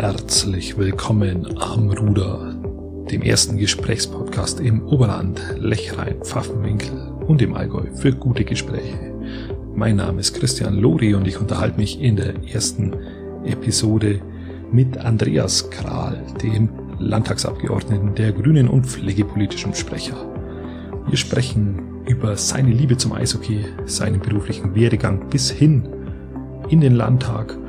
Herzlich willkommen am Ruder, dem ersten Gesprächspodcast im Oberland, Lechrein, Pfaffenwinkel und im Allgäu für gute Gespräche. Mein Name ist Christian Lori und ich unterhalte mich in der ersten Episode mit Andreas Kral, dem Landtagsabgeordneten der Grünen und pflegepolitischen Sprecher. Wir sprechen über seine Liebe zum Eishockey, seinen beruflichen Werdegang bis hin in den Landtag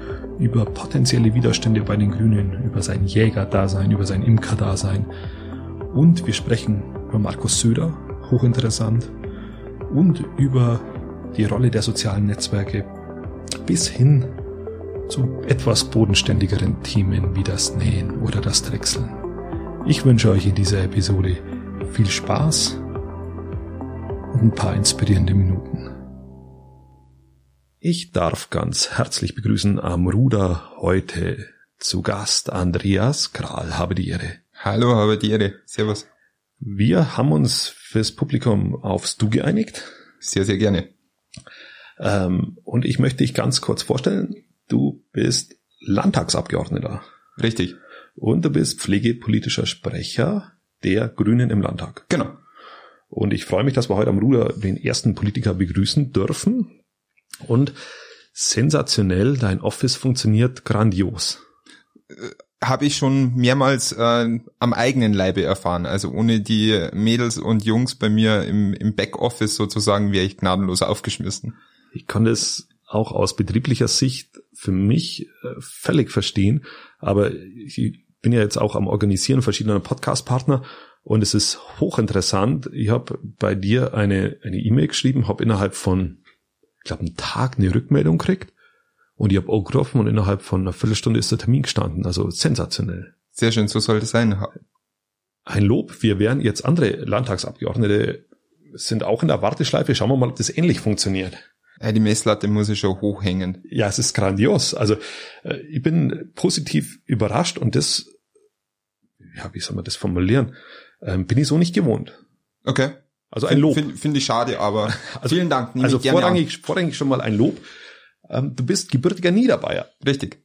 über potenzielle Widerstände bei den Grünen, über sein Jägerdasein, über sein Imkerdasein. Und wir sprechen über Markus Söder, hochinteressant, und über die Rolle der sozialen Netzwerke bis hin zu etwas bodenständigeren Themen wie das Nähen oder das Drechseln. Ich wünsche euch in dieser Episode viel Spaß und ein paar inspirierende Minuten. Ich darf ganz herzlich begrüßen am Ruder heute zu Gast Andreas Kral. Habe die Ehre. Hallo, habe die Ehre. Servus. Wir haben uns fürs Publikum aufs Du geeinigt. Sehr, sehr gerne. Ähm, und ich möchte dich ganz kurz vorstellen. Du bist Landtagsabgeordneter. Richtig. Und du bist pflegepolitischer Sprecher der Grünen im Landtag. Genau. Und ich freue mich, dass wir heute am Ruder den ersten Politiker begrüßen dürfen. Und sensationell, dein Office funktioniert grandios. Äh, Habe ich schon mehrmals äh, am eigenen Leibe erfahren. Also ohne die Mädels und Jungs bei mir im, im Backoffice sozusagen wäre ich gnadenlos aufgeschmissen. Ich kann das auch aus betrieblicher Sicht für mich äh, völlig verstehen, aber ich bin ja jetzt auch am Organisieren verschiedener Podcast-Partner und es ist hochinteressant. Ich habe bei dir eine eine E-Mail geschrieben, habe innerhalb von ich glaube, einen Tag eine Rückmeldung kriegt. Und ich habe auch getroffen und innerhalb von einer Viertelstunde ist der Termin gestanden. Also sensationell. Sehr schön, so sollte es sein. Ein Lob. Wir werden jetzt andere Landtagsabgeordnete sind auch in der Warteschleife. Schauen wir mal, ob das ähnlich funktioniert. Ja, die Messlatte muss ich schon hochhängen. Ja, es ist grandios. Also äh, ich bin positiv überrascht und das, ja, wie soll man das formulieren, ähm, bin ich so nicht gewohnt. Okay. Also ein Lob. Finde find ich schade, aber also, vielen Dank. Also vorrangig, vorrangig schon mal ein Lob. Ähm, du bist gebürtiger Niederbayer. Richtig.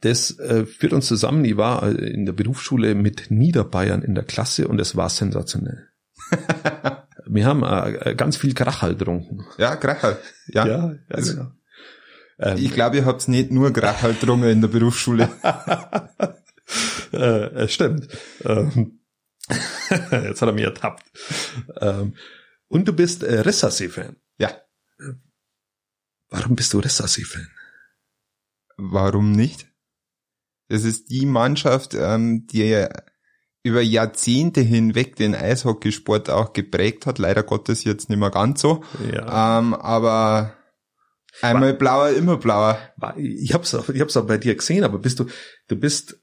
Das äh, führt uns zusammen. Ich war äh, in der Berufsschule mit Niederbayern in der Klasse und es war sensationell. Wir haben äh, ganz viel Krachal getrunken. Ja, Krachal. Ja, ja, ja genau. Ähm, ich glaube, ihr habt nicht nur Krachal getrunken in der Berufsschule. äh, stimmt. Ähm, Jetzt hat er mich ertappt. Ähm, und du bist äh, Rissasee-Fan. Ja. Warum bist du Rissasee-Fan? Warum nicht? Das ist die Mannschaft, ähm, die über Jahrzehnte hinweg den Eishockeysport auch geprägt hat. Leider Gottes jetzt nicht mehr ganz so. Ja. Ähm, aber einmal blauer, immer blauer. Ich hab's, ich hab's auch bei dir gesehen, aber bist du, du bist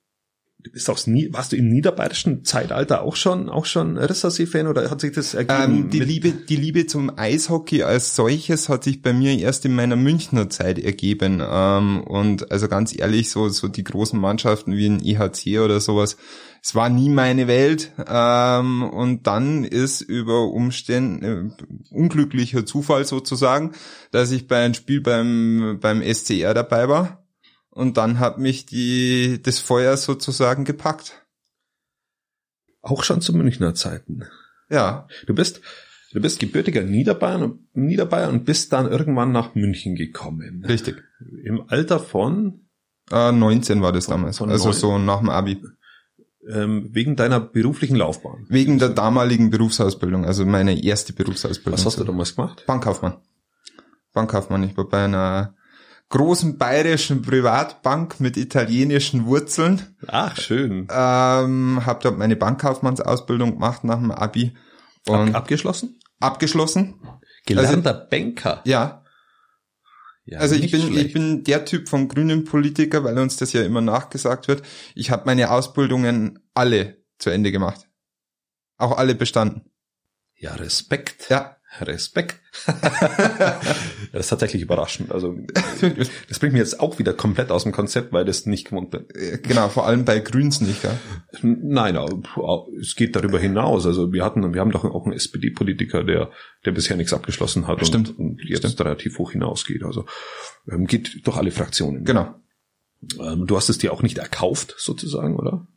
bist aus warst du im niederbayerischen Zeitalter auch schon auch schon Rissersee-Fan oder hat sich das ergeben? Ähm, die Liebe die Liebe zum Eishockey als solches hat sich bei mir erst in meiner Münchner Zeit ergeben ähm, und also ganz ehrlich so so die großen Mannschaften wie ein IHC oder sowas es war nie meine Welt ähm, und dann ist über Umstände äh, unglücklicher Zufall sozusagen, dass ich bei einem Spiel beim beim SCR dabei war und dann hat mich die, das Feuer sozusagen gepackt. Auch schon zu Münchner Zeiten. Ja. Du bist, du bist gebürtiger Niederbayern, Niederbayern und bist dann irgendwann nach München gekommen. Richtig. Im Alter von? Äh, 19 war das damals. Von also 9. so nach dem Abi. Ähm, wegen deiner beruflichen Laufbahn? Wegen der damaligen Berufsausbildung, also meine erste Berufsausbildung. Was hast du damals gemacht? Bankkaufmann. Bankkaufmann. Ich war bei einer großen bayerischen Privatbank mit italienischen Wurzeln. Ach, schön. Ähm, hab dort meine Bankkaufmannsausbildung gemacht nach dem Abi. Und Ab abgeschlossen? Abgeschlossen. Gelernter also, Banker. Ja. ja also ich bin, schlecht. ich bin der Typ von grünen Politiker, weil uns das ja immer nachgesagt wird. Ich habe meine Ausbildungen alle zu Ende gemacht. Auch alle bestanden. Ja, Respekt. Ja. Respekt. das ist tatsächlich überraschend. Also das bringt mich jetzt auch wieder komplett aus dem Konzept, weil das nicht gewohnt bin. Genau, vor allem bei Grüns nicht, ja? Nein, es geht darüber hinaus. Also wir hatten, wir haben doch auch einen SPD-Politiker, der, der bisher nichts abgeschlossen hat Stimmt. und, und jetzt Stimmt. relativ hoch hinausgeht. Also ähm, geht durch alle Fraktionen. Genau. Ähm, du hast es dir auch nicht erkauft, sozusagen, oder?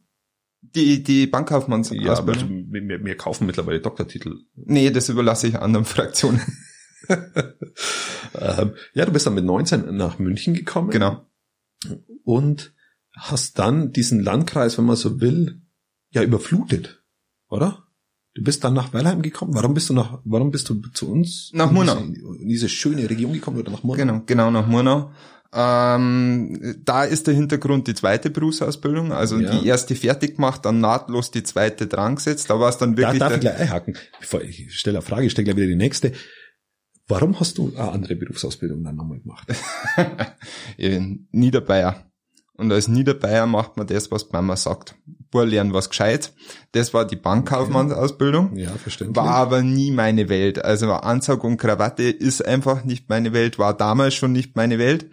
Die, die Bankkaufmanns Ja, aber wir, wir, kaufen mittlerweile Doktortitel. Nee, das überlasse ich anderen Fraktionen. ähm, ja, du bist dann mit 19 nach München gekommen. Genau. Und hast dann diesen Landkreis, wenn man so will, ja überflutet, oder? Du bist dann nach Weilheim gekommen. Warum bist du nach, warum bist du zu uns? Nach in Murnau. Diese, in diese schöne Region gekommen oder nach Murnau? Genau, genau nach Murnau. Ähm, da ist der Hintergrund die zweite Berufsausbildung, also Ja. die erste fertig gemacht, dann nahtlos die zweite dran gesetzt. Da war es dann Da wirklich darf ich der, gleich einhaken. Bevor ich stelle eine Frage, ich stelle gleich wieder die nächste. Warum hast du eine andere Berufsausbildung dann nochmal gemacht? in Niederbayer. Und als Niederbayer macht man das, was Mama sagt. Boah, lernen was gescheit. Das war die Bankkaufmannsausbildung. Ja, verständlich. War aber nie meine Welt. Also Anzug und Krawatte ist einfach nicht meine Welt, war damals schon nicht meine Welt.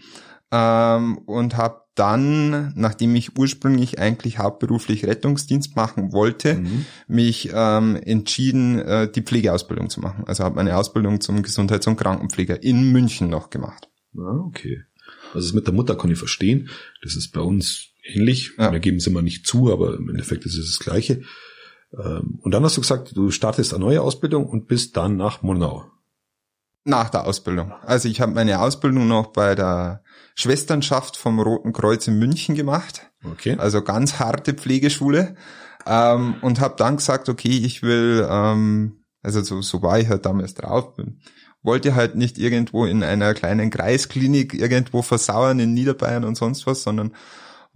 Ähm, und habe dann, nachdem ich ursprünglich eigentlich hauptberuflich Rettungsdienst machen wollte, Mhm. mich ähm, entschieden, äh, die Pflegeausbildung zu machen. Also habe meine Ausbildung zum Gesundheits- und Krankenpfleger in München noch gemacht. Ah, okay. Also das mit der Mutter kann ich verstehen. Das ist bei uns ähnlich. Ja. Wir geben es immer nicht zu, aber im Endeffekt ist es das Gleiche. Ähm, Und dann hast du gesagt, du startest eine neue Ausbildung und bist dann nach Murnau. Nach der Ausbildung. Also ich habe meine Ausbildung noch bei der Schwesternschaft vom Roten Kreuz in München gemacht. Okay. Also ganz harte Pflegeschule. Ähm, und habe dann gesagt, okay, ich will, ähm, also so, so war ich halt damals drauf, bin, wollte halt nicht irgendwo in einer kleinen Kreisklinik irgendwo versauern in Niederbayern und sonst was, sondern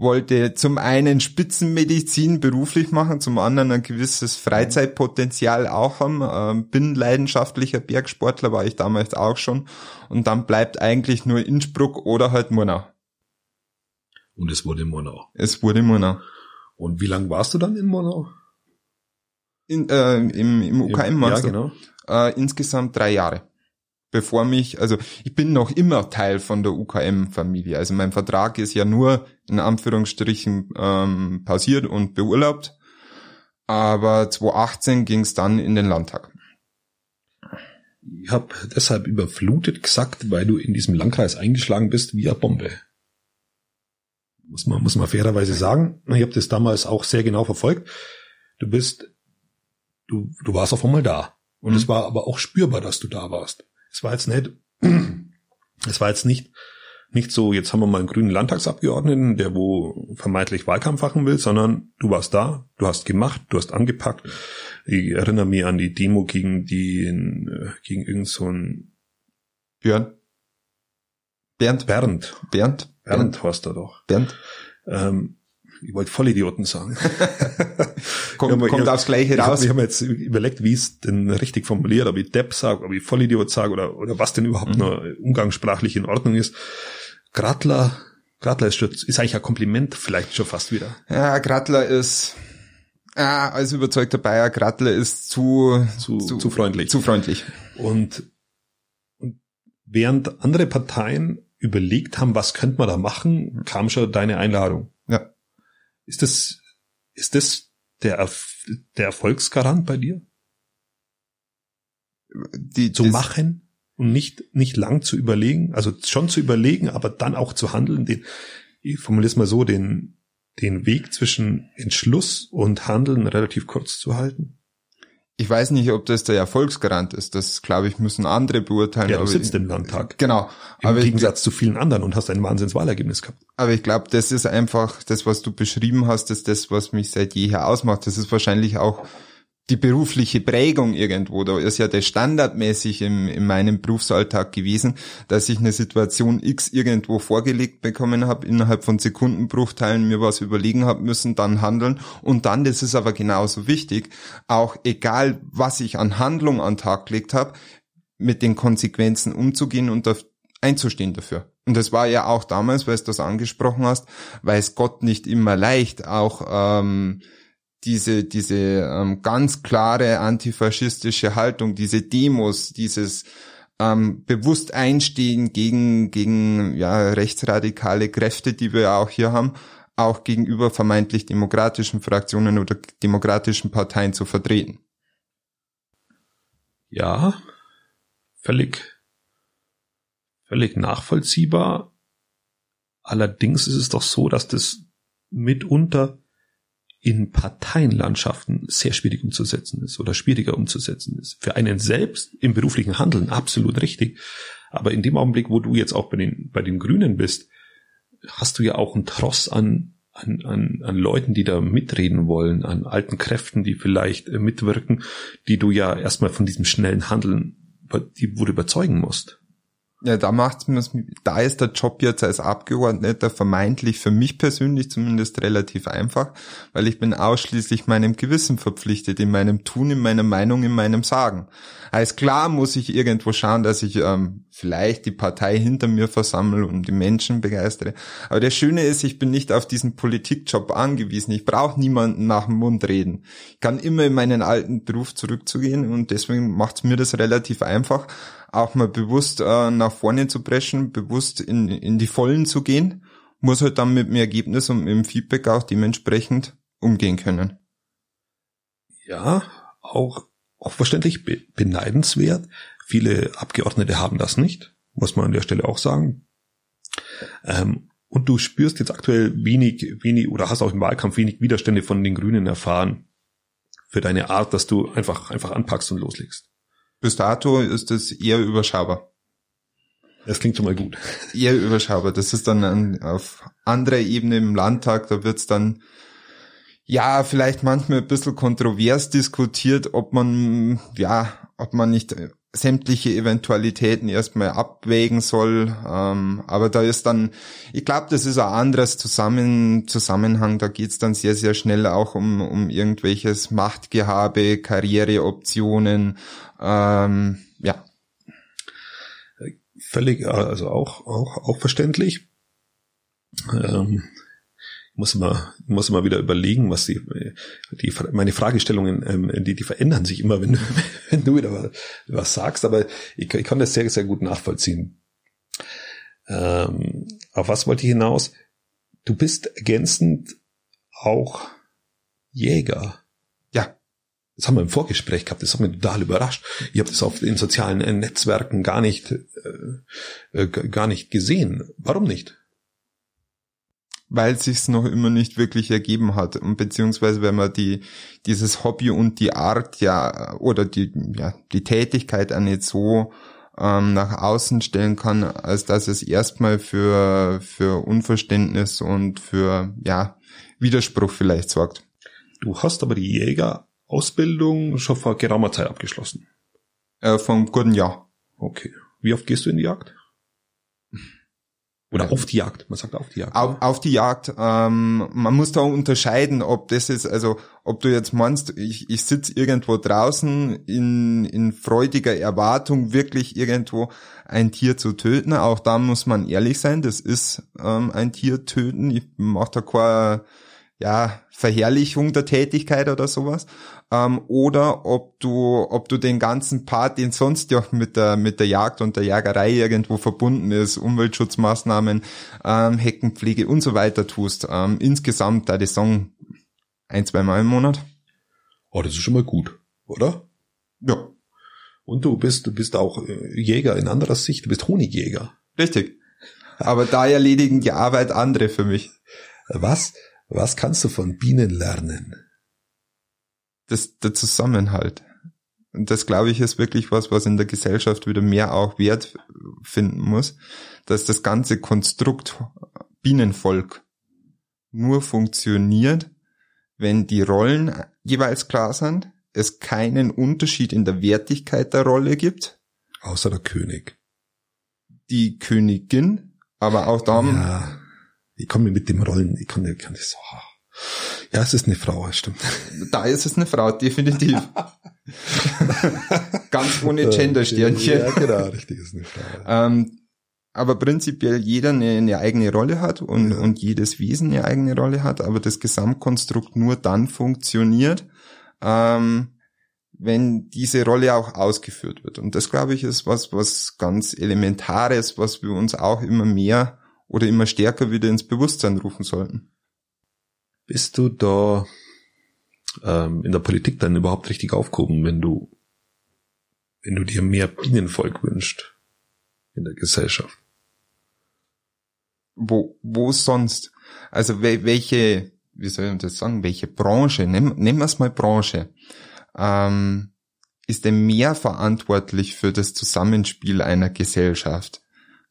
wollte zum einen Spitzenmedizin beruflich machen, zum anderen ein gewisses Freizeitpotenzial auch haben. Ähm, bin leidenschaftlicher Bergsportler, war ich damals auch schon. Und dann bleibt eigentlich nur Innsbruck oder halt Murnau. Und es wurde Murnau. Es wurde Murnau. Und wie lange warst du dann in Murnau? In, äh, im, im UKM ja, genau. äh, insgesamt drei Jahre. Bevor mich, also ich bin noch immer Teil von der UKM-Familie. Also mein Vertrag ist ja nur in Anführungsstrichen ähm, pausiert und beurlaubt. Aber 2018 ging es dann in den Landtag. Ich habe deshalb überflutet gesagt, weil du in diesem Landkreis eingeschlagen bist wie eine Bombe. Muss man, muss man fairerweise sagen. Ich habe das damals auch sehr genau verfolgt. Du bist, du, du warst auf einmal da. Und Mhm. es war aber auch spürbar, dass du da warst. Es war jetzt nicht, es war jetzt nicht, nicht so, jetzt haben wir mal einen grünen Landtagsabgeordneten, der wo vermeintlich Wahlkampf machen will, sondern du warst da, du hast gemacht, du hast angepackt. Ich erinnere mich an die Demo gegen den, äh, gegen irgend so einen Björn? Bernd? Bernd. Bernd? Bernd heißt er doch. Bernd? Ähm, ich wollte Vollidioten sagen. Kommt, Ja, aber kommt hab- aufs Gleiche Ich habe raus. hab mir jetzt überlegt, wie ich es denn richtig formuliere, ob ich Depp sage, ob ich Vollidiot sage oder, oder was denn überhaupt Mhm. noch umgangssprachlich in Ordnung ist. Gradler, Gradler ist, schon, ist eigentlich ein Kompliment vielleicht schon fast wieder. Ja, Grattler ist, ah, als überzeugter Bayer, Grattler ist zu, Zu, zu, freundlich. zu freundlich. Und, und während andere Parteien überlegt haben, was könnte man da machen, kam schon deine Einladung. Ist das, ist das der, Erf der Erfolgsgarant bei dir? Die, Zu machen und nicht, nicht lang zu überlegen, also schon zu überlegen, aber dann auch zu handeln, den, ich formuliere es mal so, den, den Weg zwischen Entschluss und Handeln relativ kurz zu halten. Ich weiß nicht, ob das der Erfolgsgarant ist. Das, glaube ich, müssen andere beurteilen. Ja, du aber sitzt ich, im Landtag. Genau. Im Aber ich, Gegensatz zu vielen anderen und hast ein Wahnsinnswahlergebnis gehabt. aber ich glaube, das ist einfach das, was du beschrieben hast, ist das, was mich seit jeher ausmacht. Das ist wahrscheinlich auch die berufliche Prägung irgendwo. Da ist ja das standardmäßig im, in meinem Berufsalltag gewesen, dass ich eine Situation X irgendwo vorgelegt bekommen habe, innerhalb von Sekundenbruchteilen mir was überlegen habe müssen, dann handeln und dann, das ist aber genauso wichtig, auch egal, was ich an Handlung an Tag gelegt habe, mit den Konsequenzen umzugehen und da einzustehen dafür. Und das war ja auch damals, weil du das angesprochen hast, weiß Gott nicht immer leicht, auch ähm, diese, diese ähm, ganz klare antifaschistische Haltung, diese Demos, dieses ähm, bewusst einstehen gegen, gegen ja, rechtsradikale Kräfte, die wir ja auch hier haben, auch gegenüber vermeintlich demokratischen Fraktionen oder demokratischen Parteien zu vertreten. Ja, völlig, völlig nachvollziehbar. Allerdings ist es doch so, dass das mitunter in Parteienlandschaften sehr schwierig umzusetzen ist oder schwieriger umzusetzen ist. Für einen selbst im beruflichen Handeln absolut richtig. Aber in dem Augenblick, wo du jetzt auch bei den, bei den Grünen bist, hast du ja auch einen Tross an, an, an, an Leuten, die da mitreden wollen, an alten Kräften, die vielleicht äh, mitwirken, die du ja erstmal von diesem schnellen Handeln, die wurde überzeugen musst. Ja, da macht's mir, da ist der Job jetzt als Abgeordneter vermeintlich für mich persönlich zumindest relativ einfach, weil ich bin ausschließlich meinem Gewissen verpflichtet, in meinem Tun, in meiner Meinung, in meinem Sagen. Heißt klar muss ich irgendwo schauen, dass ich ähm, vielleicht die Partei hinter mir versammle und die Menschen begeistere. Aber der Schöne ist, ich bin nicht auf diesen Politikjob angewiesen. Ich brauche niemanden nach dem Mund reden. Ich kann immer in meinen alten Beruf zurückzugehen und deswegen macht's mir das relativ einfach auch mal bewusst äh, nach vorne zu preschen, bewusst in, in die Vollen zu gehen, muss halt dann mit dem Ergebnis und mit dem Feedback auch dementsprechend umgehen können. Ja, auch, auch verständlich beneidenswert. Viele Abgeordnete haben das nicht, muss man an der Stelle auch sagen. Ähm, und du spürst jetzt aktuell wenig, wenig oder hast auch im Wahlkampf wenig Widerstände von den Grünen erfahren für deine Art, dass du einfach, einfach anpackst und loslegst. Bis dato ist es eher überschaubar. Das klingt schon mal gut. Eher überschaubar. Das ist dann an, auf anderer Ebene im Landtag, da wird's dann ja vielleicht manchmal ein bisschen kontrovers diskutiert, ob man ja, ob man nicht sämtliche Eventualitäten erstmal abwägen soll. Ähm, aber da ist dann, ich glaube, das ist ein anderes Zusammen, Zusammenhang. Da geht's dann sehr, sehr schnell auch um, um irgendwelches Machtgehabe, Karriereoptionen. Ähm, ja. Völlig, also auch, auch, auch verständlich. Ähm, muss immer, muss immer wieder überlegen, was die, die meine Fragestellungen, ähm, die, die verändern sich immer, wenn, wenn du wieder was sagst, aber ich, ich kann das sehr, sehr gut nachvollziehen. Ähm, auf was wollte ich hinaus? Du bist ergänzend auch Jäger. Ja. Das haben wir im Vorgespräch gehabt, das hat mich total überrascht. Ich habe das auf den sozialen Netzwerken gar nicht, äh, äh gar nicht gesehen. Warum nicht? Weil sich's noch immer nicht wirklich ergeben hat und beziehungsweise wenn man die dieses Hobby und die Art ja oder die ja die Tätigkeit auch nicht so ähm, nach außen stellen kann, als dass es erstmal für für Unverständnis und für ja Widerspruch vielleicht sorgt. Du hast aber die Jägerausbildung schon vor geraumer Zeit abgeschlossen. Äh, vom guten Jahr. Okay. Wie oft gehst du in die Jagd? Oder auf die Jagd, man sagt auf die Jagd. Auf, auf die Jagd. Ähm, man muss da unterscheiden, ob das ist, also ob du jetzt meinst, ich, ich sitze irgendwo draußen in, in freudiger Erwartung, wirklich irgendwo ein Tier zu töten. Auch da muss man ehrlich sein, das ist ähm, ein Tier töten. Ich mache da keine ja, Verherrlichung der Tätigkeit oder sowas ähm, oder ob du, ob du den ganzen Part, den sonst ja mit der, mit der Jagd und der Jagerei irgendwo verbunden ist, Umweltschutzmaßnahmen, ähm, Heckenpflege und so weiter tust. Ähm, insgesamt da die Song ein, zwei Mal im Monat. Oh, das ist schon mal gut, oder? Ja. Und du bist, du bist auch äh, Jäger in anderer Sicht, du bist Honigjäger. Richtig. Aber da erledigen die Arbeit andere für mich. Was, was kannst du von Bienen lernen? das, der Zusammenhalt. Und das, glaube ich, ist wirklich was, was in der Gesellschaft wieder mehr auch Wert finden muss, dass das ganze Konstrukt Bienenvolk nur funktioniert, wenn die Rollen jeweils klar sind, es keinen Unterschied in der Wertigkeit der Rolle gibt. Außer der König. Die Königin, aber auch da. Ja, ich komme mit dem Rollen, ich kann, ich kann das so. Ja, es ist eine Frau, stimmt. Da ist es eine Frau, definitiv. Ganz ohne Gender-Sternchen. Ja, genau, richtig, ist eine Frau. Ähm, aber prinzipiell jeder eine, eine eigene Rolle hat und, ja. und jedes Wesen eine eigene Rolle hat, aber das Gesamtkonstrukt nur dann funktioniert, ähm, wenn diese Rolle auch ausgeführt wird. Und das, glaube ich, ist was, was ganz Elementares, was wir uns auch immer mehr oder immer stärker wieder ins Bewusstsein rufen sollten. Bist du da ähm, in der Politik dann überhaupt richtig aufgehoben, wenn du, wenn du dir mehr Bienenvolk wünscht in der Gesellschaft? wo, wo sonst? Also welche, wie soll ich das sagen, welche Branche, nehmen, nehmen wir es mal Branche, ähm, ist denn mehr verantwortlich für das Zusammenspiel einer Gesellschaft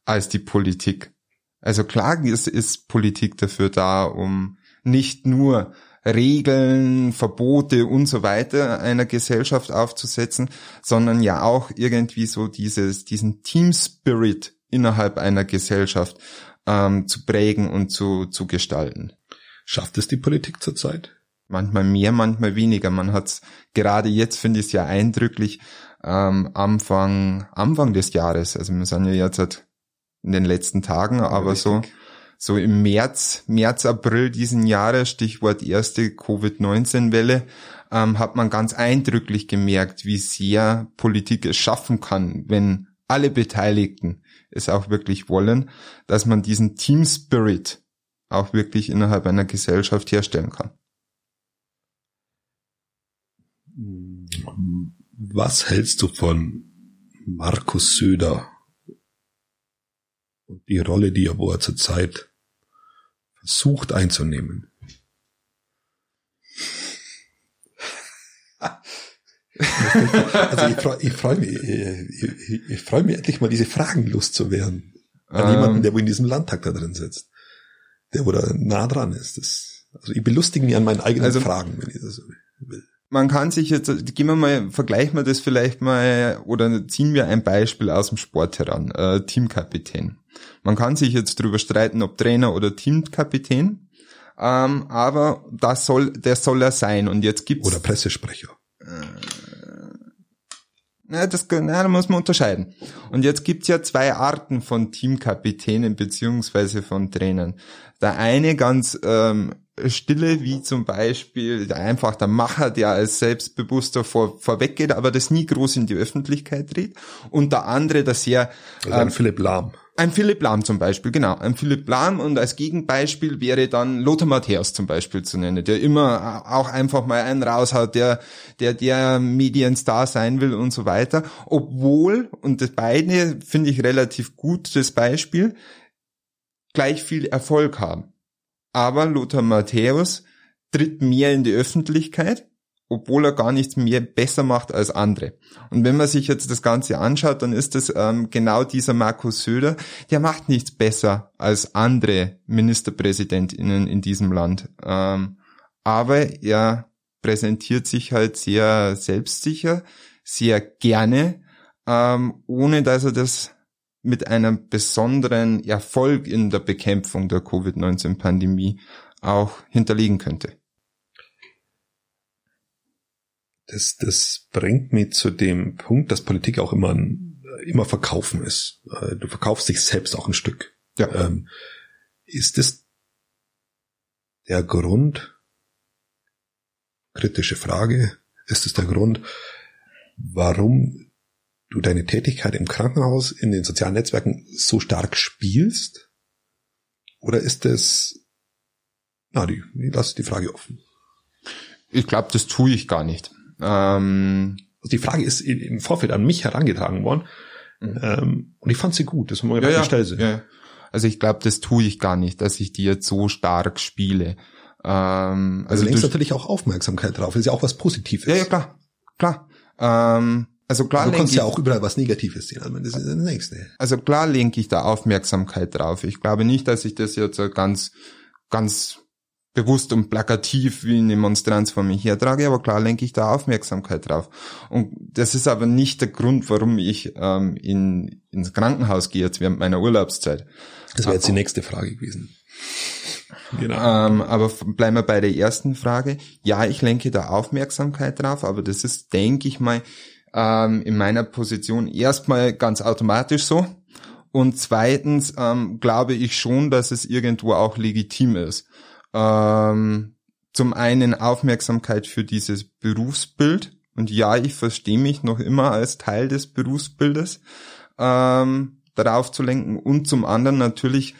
als die Politik? Also klar ist, ist Politik dafür da, um nicht nur Regeln, Verbote und so weiter einer Gesellschaft aufzusetzen, sondern ja auch irgendwie so dieses, diesen Team Spirit innerhalb einer Gesellschaft ähm, zu prägen und zu, zu gestalten. Schafft es die Politik zurzeit? Manchmal mehr, manchmal weniger. Man hat es gerade jetzt, finde ich es ja eindrücklich, ähm, Anfang, Anfang des Jahres, also wir sind ja jetzt halt in den letzten Tagen, aber Richtig. so so im März, März, April diesen Jahres, Stichwort erste Covid-19-Welle, ähm, hat man ganz eindrücklich gemerkt, wie sehr Politik es schaffen kann, wenn alle Beteiligten es auch wirklich wollen, dass man diesen Team Spirit auch wirklich innerhalb einer Gesellschaft herstellen kann. Was hältst du von Markus Söder und die Rolle, die er wo er zurzeit versucht einzunehmen. also ich freue ich freu mich, ich, ich freu mich endlich mal diese Fragen loszuwerden. An ähm. jemanden, der wo in diesem Landtag da drin sitzt. Der wo da nah dran ist. Das, also ich belustige mich an meinen eigenen also, Fragen, wenn ich das so will. Man kann sich jetzt, gehen wir mal, vergleichen wir das vielleicht mal oder ziehen wir ein Beispiel aus dem Sport heran. Äh, Teamkapitän. Man kann sich jetzt darüber streiten, ob Trainer oder Teamkapitän, ähm, aber das soll, der soll er sein. Und jetzt gibt's oder Pressesprecher. Äh, na, das, na, da muss man unterscheiden. Und jetzt gibt's ja zwei Arten von Teamkapitänen beziehungsweise von Trainern. Der eine ganz ähm, stille, wie zum Beispiel einfach der Macher, der als Selbstbewusster vor, vorweggeht, aber das nie groß in die Öffentlichkeit dreht. Und der andere, der sehr... Also ähm, Philipp Lahm. Ein Philipp Lahm zum Beispiel, genau. Ein Philipp Lahm und als Gegenbeispiel wäre dann Lothar Matthäus zum Beispiel zu nennen, der immer auch einfach mal einen raushaut, der, der, der Medienstar sein will und so weiter. Obwohl, und das beide finde ich relativ gut, das Beispiel, gleich viel Erfolg haben. Aber Lothar Matthäus tritt mehr in die Öffentlichkeit obwohl er gar nichts mehr besser macht als andere. Und wenn man sich jetzt das Ganze anschaut, dann ist das ähm, genau dieser Markus Söder, der macht nichts besser als andere Ministerpräsidentinnen in diesem Land. Ähm, aber er präsentiert sich halt sehr selbstsicher, sehr gerne, ähm, ohne dass er das mit einem besonderen Erfolg in der Bekämpfung der Covid-19-Pandemie auch hinterlegen könnte das, das bringt mich zu dem Punkt, dass Politik auch immer, immer verkaufen ist. Äh, du verkaufst dich selbst auch ein Stück. Ja. Ähm, ist das der Grund, kritische Frage, ist es der Grund, warum du deine Tätigkeit im Krankenhaus, in den sozialen Netzwerken so stark spielst? Oder ist es, na, die, ich lasse die Frage offen. Ich glaube, das tue ich gar nicht. Ähm, also die Frage ist im Vorfeld an mich herangetragen worden. Mhm. Ähm, und ich fand sie gut, das muss man ja, ja, ja. Also ich glaube, das tue ich gar nicht, dass ich die jetzt so stark spiele. Ähm, also, also du lenkst natürlich auch Aufmerksamkeit drauf, ist ja auch was Positives. Ja, ja, klar, klar. Ähm, also klar du kannst ja auch überall was Negatives sehen, also das ist das Nächste. Also klar lenke ich da Aufmerksamkeit drauf. Ich glaube nicht, dass ich das jetzt ganz, ganz bewusst und plakativ wie eine Monstranz vor mir hertrage, aber klar lenke ich da Aufmerksamkeit drauf. Und das ist aber nicht der Grund, warum ich ähm, in, ins Krankenhaus gehe jetzt während meiner Urlaubszeit. Das wäre jetzt die nächste Frage gewesen. Genau. Ähm, aber bleiben wir bei der ersten Frage. Ja, ich lenke da Aufmerksamkeit drauf, aber das ist, denke ich mal, ähm, in meiner Position erstmal ganz automatisch so. Und zweitens ähm, glaube ich schon, dass es irgendwo auch legitim ist. Ähm, zum einen Aufmerksamkeit für dieses Berufsbild. Und ja, ich verstehe mich noch immer als Teil des Berufsbildes ähm, darauf zu lenken. Und zum anderen natürlich,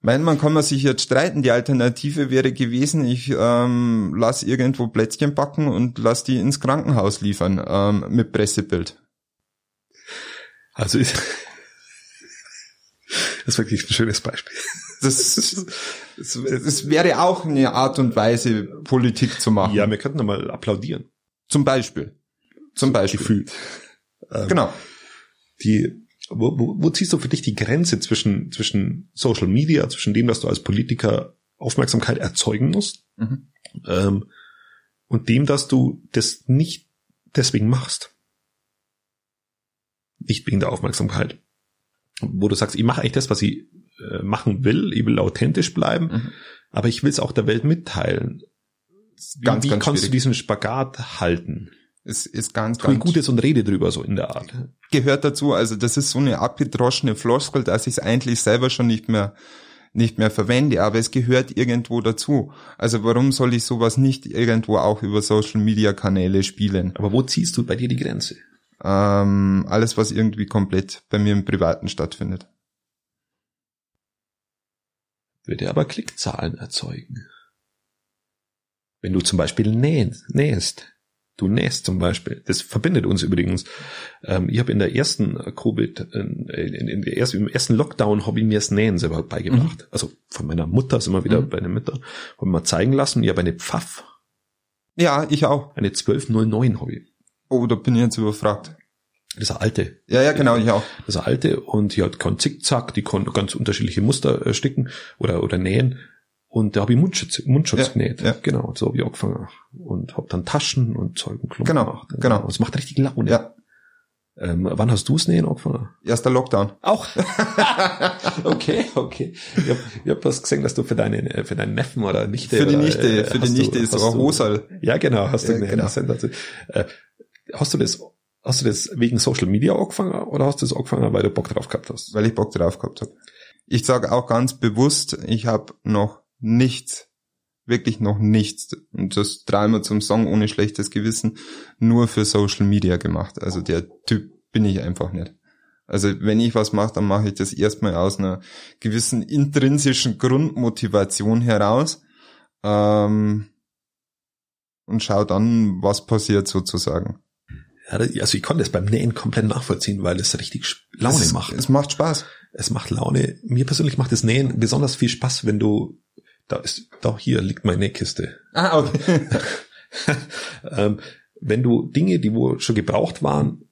mein, man kann man sich jetzt streiten. Die Alternative wäre gewesen, ich ähm, lass irgendwo Plätzchen backen und lass die ins Krankenhaus liefern ähm, mit Pressebild. Also ist, das ist wirklich ein schönes Beispiel. Das, das, das wäre auch eine Art und Weise, Politik zu machen. Ja, wir könnten mal applaudieren. Zum Beispiel. Zum Beispiel. Gefühlt. Ähm, genau. Die, wo, wo, wo ziehst du für dich die Grenze zwischen, zwischen Social Media, zwischen dem, dass du als Politiker Aufmerksamkeit erzeugen musst, mhm. ähm, und dem, dass du das nicht deswegen machst? Nicht wegen der Aufmerksamkeit. Wo du sagst, ich mache eigentlich das, was ich äh, machen will, ich will authentisch bleiben, mhm. aber ich will es auch der Welt mitteilen. Ganz, wie ganz kannst schwierig. du diesen Spagat halten? Es ist ganz, Tu ganz Gutes und rede drüber, so in der Art. Gehört dazu, also das ist so eine abgedroschene Floskel, dass ich es eigentlich selber schon nicht mehr nicht mehr verwende, aber es gehört irgendwo dazu. Also warum soll ich sowas nicht irgendwo auch über Social Media Kanäle spielen? Aber wo ziehst du bei dir die Grenze? Ähm, alles, was irgendwie komplett bei mir im Privaten stattfindet. Würde aber Klickzahlen erzeugen. Wenn du zum Beispiel nähst, nähst Du nähst zum Beispiel. Das verbindet uns übrigens. Ähm, ich habe in der ersten Covid, in, in, der ersten, im ersten Lockdown habe ich mir das Nähen selber beigebracht. Mhm. Also von meiner Mutter, sind wir wieder mhm. bei der Mutter, habe ich mal zeigen lassen. Ich habe eine Pfaff. Ja, ich auch. Eine 1209 habe ich. Oh, da bin ich jetzt überfragt. Das alte. Ja, ja, genau, ich auch. Das alte und die hat kein Zickzack, die kann ganz unterschiedliche Muster äh, sticken oder, oder nähen. Und da habe ich Mundschutz, Mundschutz ja, genäht. Ja. Genau, so habe ich angefangen. Und habe dann Taschen und Zeug und Klumpen genau, gemacht. Genau. Und es macht richtig Laune. Ja. Ähm, wann hast du es nähen angefangen? Erster Lockdown. Auch? okay, okay. Ich habe hab was gesehen, dass du für deine für deinen Neffen oder Nichte Für die Nichte, oder, äh, für die Nichte du, ist auch Hosal. Ja, genau, hast du ja, genau. Äh, hast du das hast du das wegen Social Media angefangen oder hast du das angefangen, weil du Bock drauf gehabt hast? Weil ich Bock drauf gehabt habe. Ich sage auch ganz bewusst, ich habe noch nichts, wirklich noch nichts, und das dreimal zum Song ohne schlechtes Gewissen, nur für Social Media gemacht. Also der Typ bin ich einfach nicht. Also wenn ich was mache, dann mache ich das erstmal aus einer gewissen intrinsischen Grundmotivation heraus ähm, und schau dann, was passiert sozusagen. Also ich konnte das beim Nähen komplett nachvollziehen, weil es richtig Laune es, macht. Es macht Spaß. Es macht Laune. Mir persönlich macht das Nähen besonders viel Spaß, wenn du da ist, da hier liegt meine Kiste. Ah, okay. ähm, wenn du Dinge, die wo schon gebraucht waren,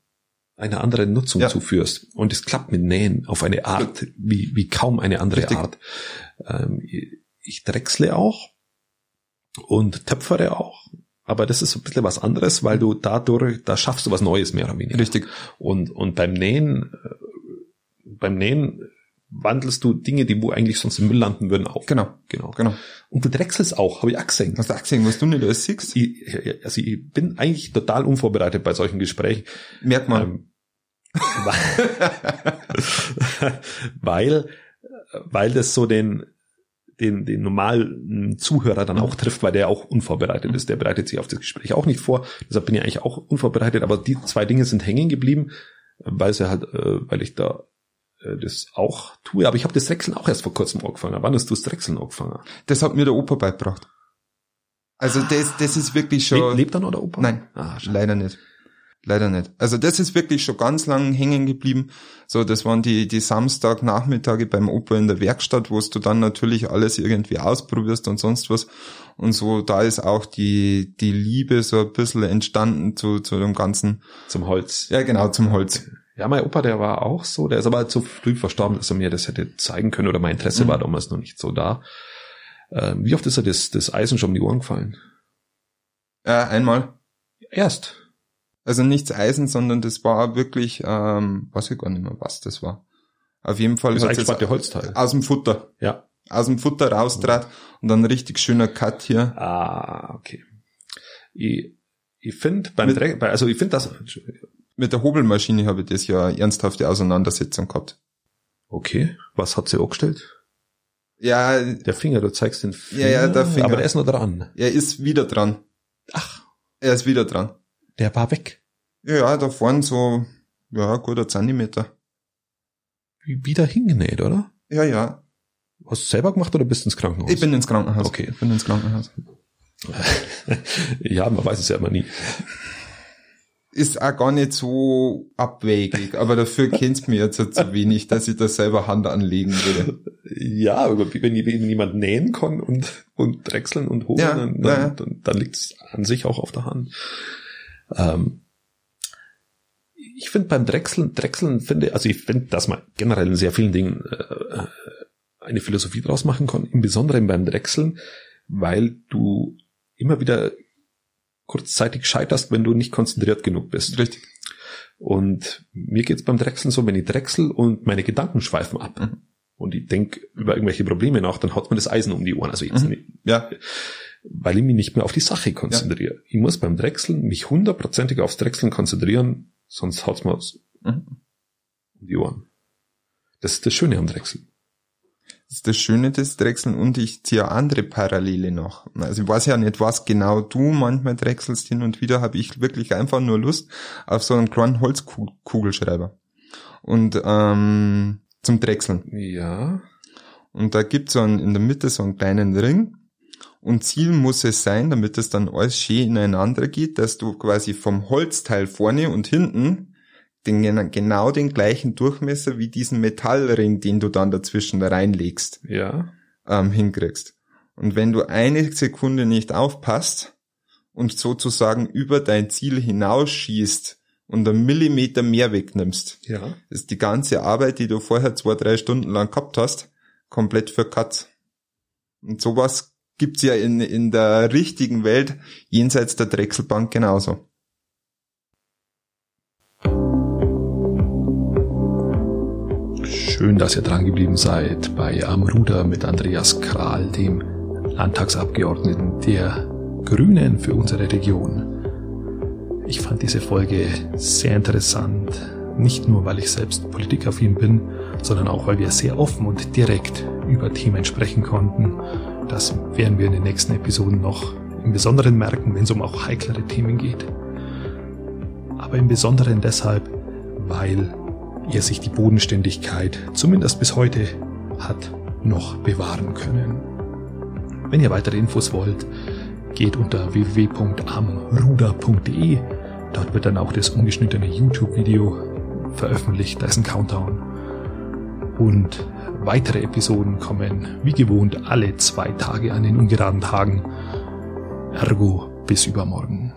einer anderen Nutzung ja. zuführst und es klappt mit Nähen auf eine Art, wie, wie kaum eine andere Richtig. Art. Ähm, ich drechsle auch und töpfere auch, aber das ist ein bisschen was anderes, weil du dadurch, da schaffst du was Neues mehr oder weniger. Richtig. Und, und beim Nähen, äh, beim Nähen wandelst du Dinge, die wo eigentlich sonst im Müll landen würden, auf. Genau, genau, genau. Und du drechselst auch, habe ich auch gesehen. Hast du auch gesehen, was du nicht alles siehst? Ich, also ich bin eigentlich total unvorbereitet bei solchen Gesprächen. Merkt man. Ähm, weil, weil das so den, den, den normalen Zuhörer dann auch trifft, weil der auch unvorbereitet ist. Der bereitet sich auf das Gespräch auch nicht vor. Deshalb bin ich eigentlich auch unvorbereitet. Aber die zwei Dinge sind hängen geblieben, weil sie halt, äh, weil ich da äh, das auch tue. Aber ich habe das Drechseln auch erst vor kurzem angefangen. Wann hast du das Drechseln angefangen? Das hat mir der Opa beigebracht. Also das, das ist wirklich schon... Lebt, lebt da noch der Opa? Nein, ah, leider nicht. Leider nicht. Also das ist wirklich schon ganz lang hängen geblieben. So, das waren die, die Samstagnachmittage beim Opa in der Werkstatt, wo du dann natürlich alles irgendwie ausprobierst und sonst was. Und so, da ist auch die, die Liebe so ein bisschen entstanden zu, zu dem Ganzen. Zum Holz. Ja, genau, zum Holz. Ja, mein Opa, der war auch so, der ist aber zu früh verstorben, dass er mir das hätte zeigen können oder mein Interesse mhm. war damals noch nicht so da. Ähm, wie oft ist er das, das Eisen schon um die Ohren gefallen? Äh, einmal. Erst. Also nichts Eisen, sondern das war wirklich, ähm, weiß ich gar nicht mehr, was das war. Auf jeden Fall das eingespannte Holzteil. Aus dem Futter. Ja. Aus dem Futter raustrat und dann richtig schöner Cut hier. Ah, okay. Ich, ich finde beim Dreck, also ich finde das, mit der Hobelmaschine habe ich das ja ernsthafte Auseinandersetzung gehabt. Okay, was hat sie angestellt? Ja. Der Finger, du zeigst den Finger. Ja, ja, der Finger. Aber er ist noch dran. Er ist wieder dran. Ach. Er ist wieder dran. Der war weg. Ja, da vorne so, ja, guter Zentimeter. Wie wieder hingenäht, oder? Ja, ja. Hast du selber gemacht oder bist du ins Krankenhaus? Ich bin ins Krankenhaus. Okay. Ich bin ins Krankenhaus. ja, man weiß es ja immer nie ist auch gar nicht so abwegig, aber dafür kennt's mir jetzt zu wenig, dass ich da selber Hand anlegen würde. Ja, aber wenn, wenn jemand nähen kann und, und drechseln und holen, ja, dann, dann, ja. dann, dann liegt es an sich auch auf der Hand. Ähm, ich finde beim Drechseln, Drechseln finde, also ich finde, dass man generell in sehr vielen Dingen äh, eine Philosophie draus machen kann, im Besonderen beim Drechseln, weil du immer wieder kurzzeitig scheiterst, wenn du nicht konzentriert genug bist. Richtig. Und mir geht's beim Drechseln so, wenn ich drechsel und meine Gedanken schweifen ab mhm. und ich denk über irgendwelche Probleme nach, dann haut mir das Eisen um die Ohren. Also jetzt mhm. nicht, ja. Weil ich mich nicht mehr auf die Sache konzentriere. Ja. Ich muss beim Drechseln mich hundertprozentig aufs Drechseln konzentrieren, sonst haut's mir mhm. um die Ohren. Das ist das Schöne am Drechseln. Das ist das Schöne des Drechseln und ich ziehe andere Parallele noch. Also ich weiß ja nicht, was genau du manchmal drechselst hin und wieder, habe ich wirklich einfach nur Lust auf so einen kleinen Holzkugelschreiber. Und ähm, zum Drechseln. Ja. Und da gibt's so einen, in der Mitte so einen kleinen Ring. Und Ziel muss es sein, damit es dann alles schön ineinander geht, dass du quasi vom Holzteil vorne und hinten den, genau den gleichen Durchmesser wie diesen Metallring, den du dann dazwischen reinlegst, ja. ähm, hinkriegst. Und wenn du eine Sekunde nicht aufpasst und sozusagen über dein Ziel hinausschießt und einen Millimeter mehr wegnimmst, ja. ist die ganze Arbeit, die du vorher zwei, drei Stunden lang gehabt hast, komplett für Katz. Und sowas gibt's ja in, in der richtigen Welt jenseits der Drechselbank genauso. Schön, dass ihr dran geblieben seid bei Am Ruder mit Andreas Kral, dem Landtagsabgeordneten der Grünen für unsere Region. Ich fand diese Folge sehr interessant, nicht nur weil ich selbst politikaffin bin, sondern auch weil wir sehr offen und direkt über Themen sprechen konnten. Das werden wir in den nächsten Episoden noch im Besonderen merken, wenn es um auch heiklere Themen geht. Aber im Besonderen deshalb, weil er sich die Bodenständigkeit, zumindest bis heute, hat noch bewahren können. Wenn ihr weitere Infos wollt, geht unter www.amruder.de. Dort wird dann auch das ungeschnittene YouTube-Video veröffentlicht, da ist ein Countdown. Und weitere Episoden kommen wie gewohnt alle zwei Tage an den ungeraden Tagen. Ergo bis übermorgen.